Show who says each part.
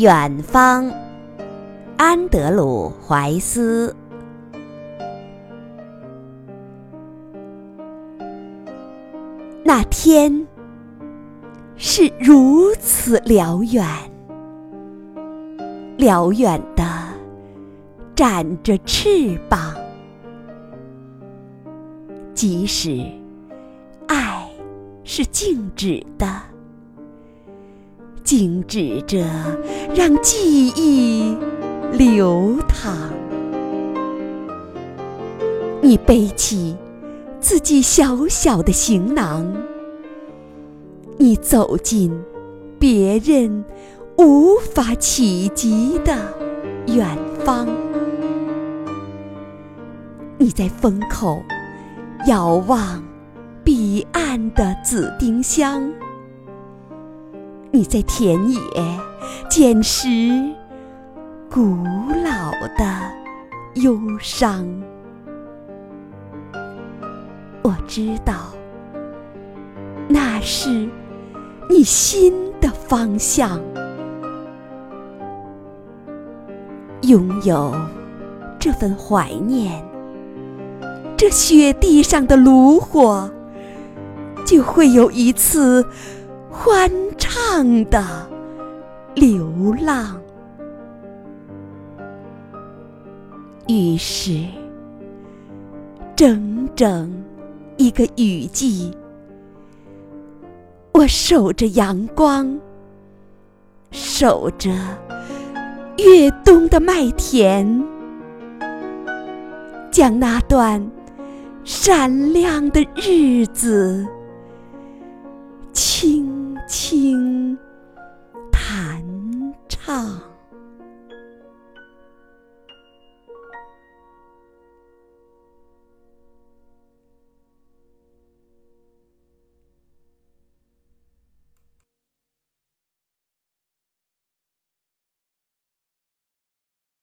Speaker 1: 远方，安德鲁·怀斯。那天是如此辽远，辽远的展着翅膀，即使爱是静止的。静止着，让记忆流淌。你背起自己小小的行囊，你走进别人无法企及的远方。你在风口遥望彼岸的紫丁香。你在田野捡拾古老的忧伤，我知道那是你心的方向。拥有这份怀念，这雪地上的炉火，就会有一次。欢畅的流浪，于是整整一个雨季，我守着阳光，守着越冬的麦田，将那段闪亮的日子轻。Ah.